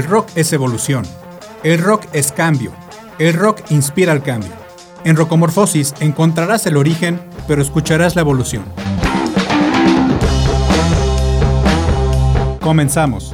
El rock es evolución. El rock es cambio. El rock inspira al cambio. En Rocomorfosis encontrarás el origen, pero escucharás la evolución. Comenzamos.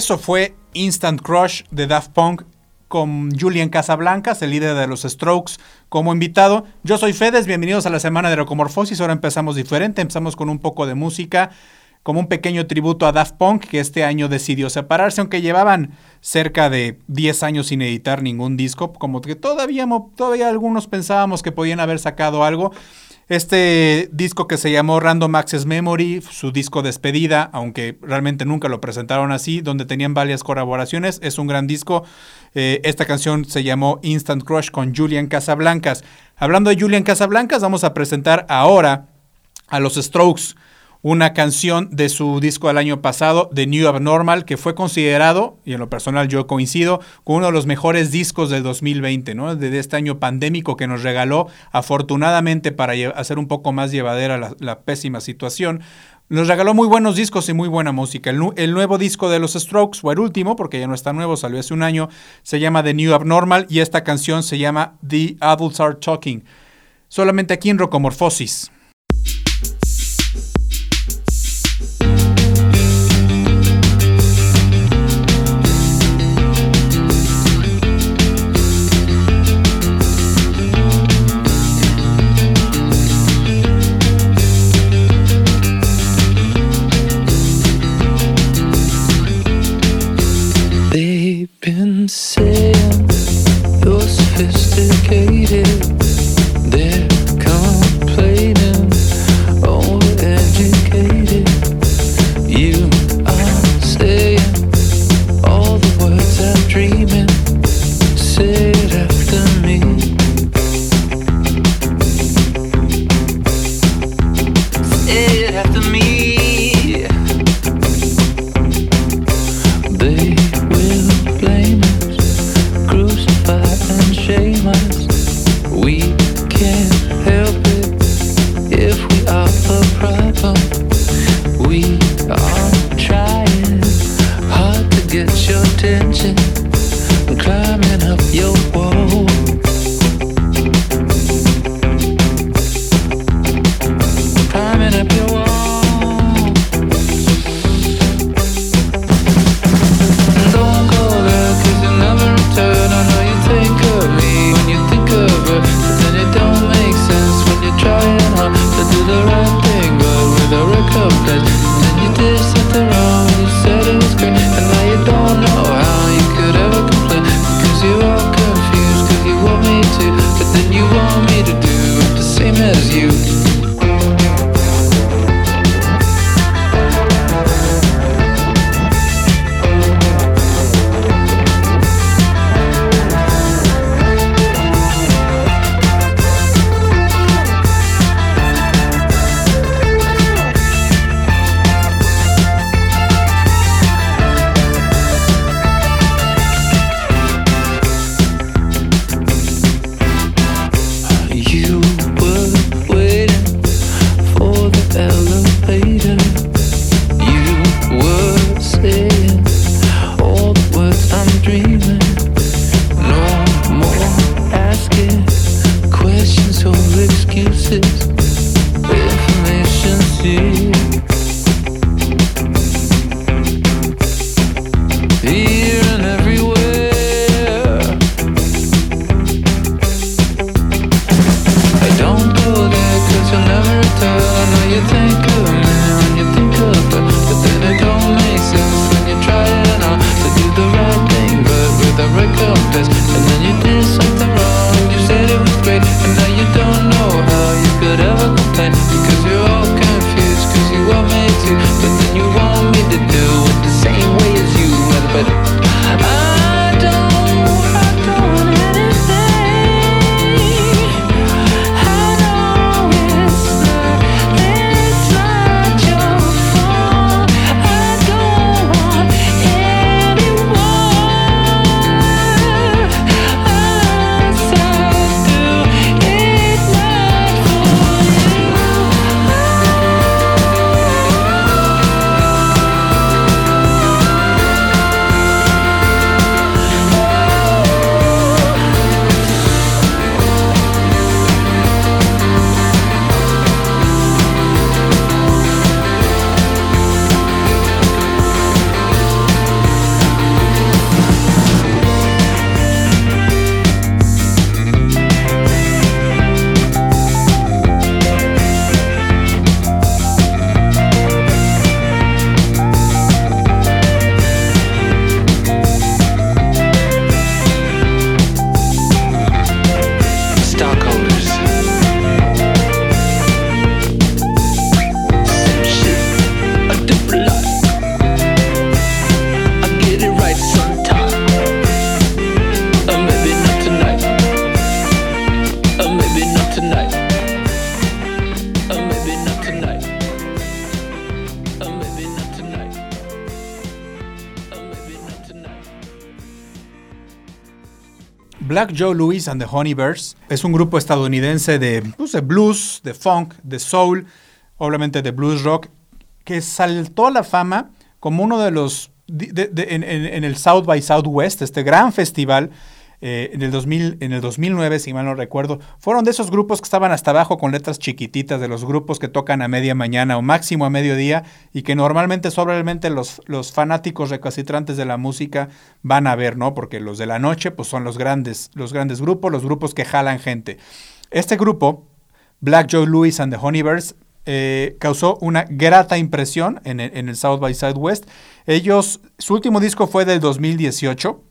Eso fue Instant Crush de Daft Punk con Julian Casablancas, el líder de los Strokes, como invitado. Yo soy Fedes, bienvenidos a la semana de Rocomorfosis. Ahora empezamos diferente, empezamos con un poco de música, como un pequeño tributo a Daft Punk, que este año decidió separarse, aunque llevaban cerca de 10 años sin editar ningún disco, como que todavía, todavía algunos pensábamos que podían haber sacado algo. Este disco que se llamó Random Access Memory, su disco despedida, aunque realmente nunca lo presentaron así, donde tenían varias colaboraciones, es un gran disco. Eh, esta canción se llamó Instant Crush con Julian Casablancas. Hablando de Julian Casablancas, vamos a presentar ahora a los Strokes una canción de su disco del año pasado, The New Abnormal, que fue considerado, y en lo personal yo coincido, con uno de los mejores discos del 2020, ¿no? de este año pandémico que nos regaló, afortunadamente para hacer un poco más llevadera la, pésima situación, nos regaló muy buenos discos y muy buena música. El, el, nuevo disco de los Strokes, o el último, porque ya no está nuevo, salió hace un año, se llama The New Abnormal y esta canción se llama The Adults Are Talking. Solamente aquí en Rocomorfosis. Black Joe Louis and the Honeybears. Es un grupo estadounidense de, pues, de blues, de funk, de soul, obviamente de blues rock, que saltó a la fama como uno de los, en, en, el South by Southwest, este gran festival eh, en, el 2000, en el 2009, si mal no recuerdo, fueron de esos grupos que estaban hasta abajo con letras chiquititas, de los grupos que tocan a media mañana o máximo a mediodía y que normalmente, sobremente los, los fanáticos recalcitrantes de la música van a ver, ¿no? Porque los de la noche, pues son los grandes, los grandes grupos, los grupos que jalan gente. Este grupo, Black Joe Lewis and the Honeybears, eh, causó una grata impresión en el, en el South by Southwest. Ellos, su último disco fue del 2018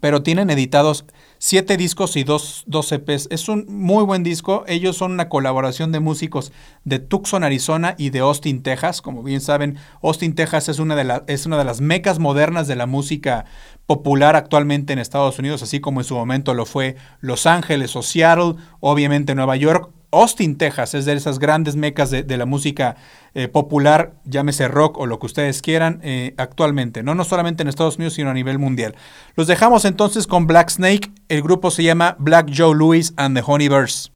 pero tienen editados siete discos y dos, dos EPs. Es un muy buen disco. Ellos son una colaboración de músicos de Tucson, Arizona y de Austin, Texas. Como bien saben, Austin, Texas es una de, es una de las mecas modernas de la música popular actualmente en Estados Unidos, así como en su momento lo fue Los Ángeles o Seattle, obviamente Nueva York Austin, Texas, es de esas grandes mecas de, la música eh, popular, llámese rock o lo que ustedes quieran, eh, actualmente, ¿no? no solamente en Estados Unidos, sino a nivel mundial. Los dejamos entonces con Black Snake, el grupo se llama Black Joe Louis and the Honeybears.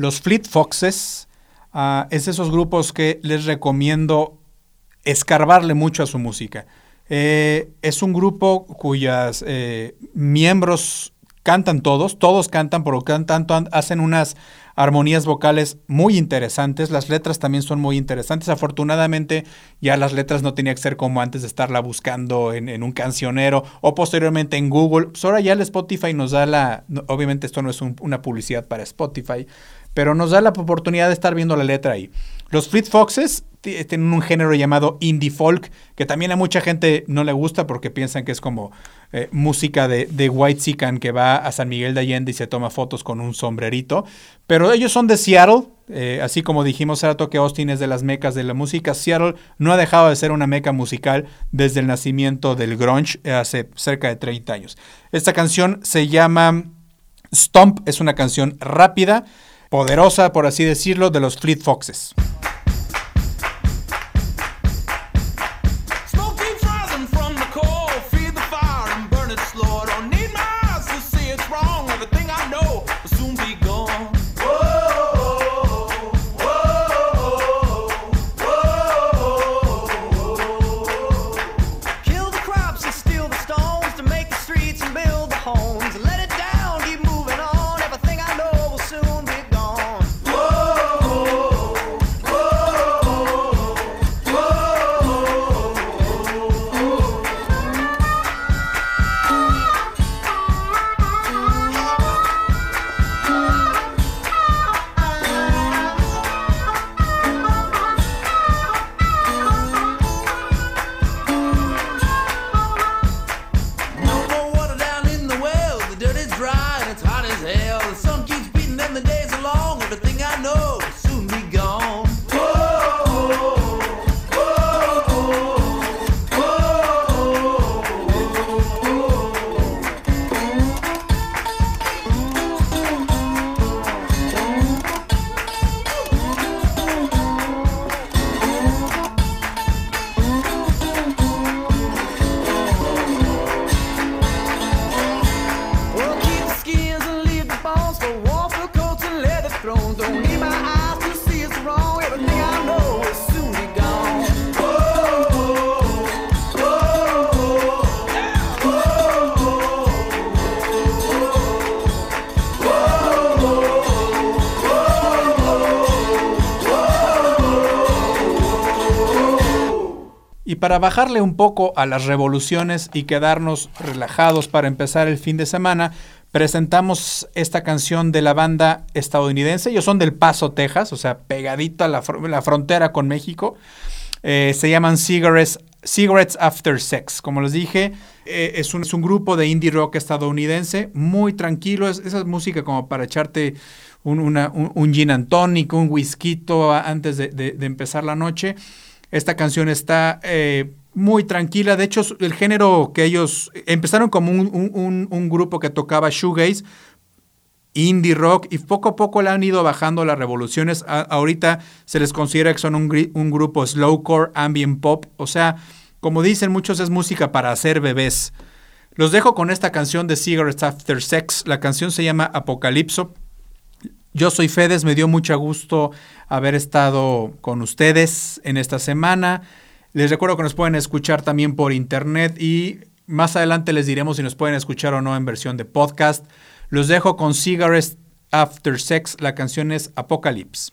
Los Fleet Foxes uh, es de esos grupos que les recomiendo escarbarle mucho a su música. Eh, es un grupo cuyas eh, miembros cantan todos, todos cantan, pero tanto hacen unas armonías vocales muy interesantes, las letras también son muy interesantes. Afortunadamente ya las letras no tenían que ser como antes de estarla buscando en, un cancionero o posteriormente en Google. Pues ahora ya el Spotify nos da la, obviamente esto no es una publicidad para Spotify, pero nos da la oportunidad de estar viendo la letra ahí. Los Fleet Foxes tienen un género llamado indie folk, que también a mucha gente no le gusta porque piensan que es como eh, música de, White Sican que va a San Miguel de Allende y se toma fotos con un sombrerito. Pero ellos son de Seattle, eh, así como dijimos hace rato que Austin es de las mecas de la música. Seattle no ha dejado de ser una meca musical desde el nacimiento del grunge hace cerca de 30 años. Esta canción se llama Stomp, es una canción rápida, poderosa, por así decirlo, de los Fleet Foxes. Para bajarle un poco a las revoluciones y quedarnos relajados para empezar el fin de semana, presentamos esta canción de la banda estadounidense. Ellos son del Paso, Texas, o sea, pegadito a la, frontera con México. Eh, se llaman Cigarettes, After Sex. Como les dije, eh, es, un, es, grupo de indie rock estadounidense, muy tranquilo. Es, esa música como para echarte un, un, gin and tonic, un whisky antes de empezar la noche. Esta canción está eh, muy tranquila. De hecho, el género que ellos empezaron como un, grupo que tocaba shoegaze, indie rock, y poco a poco le han ido bajando las revoluciones. ahorita se les considera que son un, grupo slowcore, ambient pop. O sea, como dicen muchos, es música para hacer bebés. Los dejo con esta canción de Cigarettes After Sex. La canción se llama Apocalipso. Yo soy Fedes, me dio mucho gusto haber estado con ustedes en esta semana. Les recuerdo que nos pueden escuchar también por internet y más adelante les diremos si nos pueden escuchar o no en versión de podcast. Los dejo con Cigarettes After Sex, la canción es Apocalypse.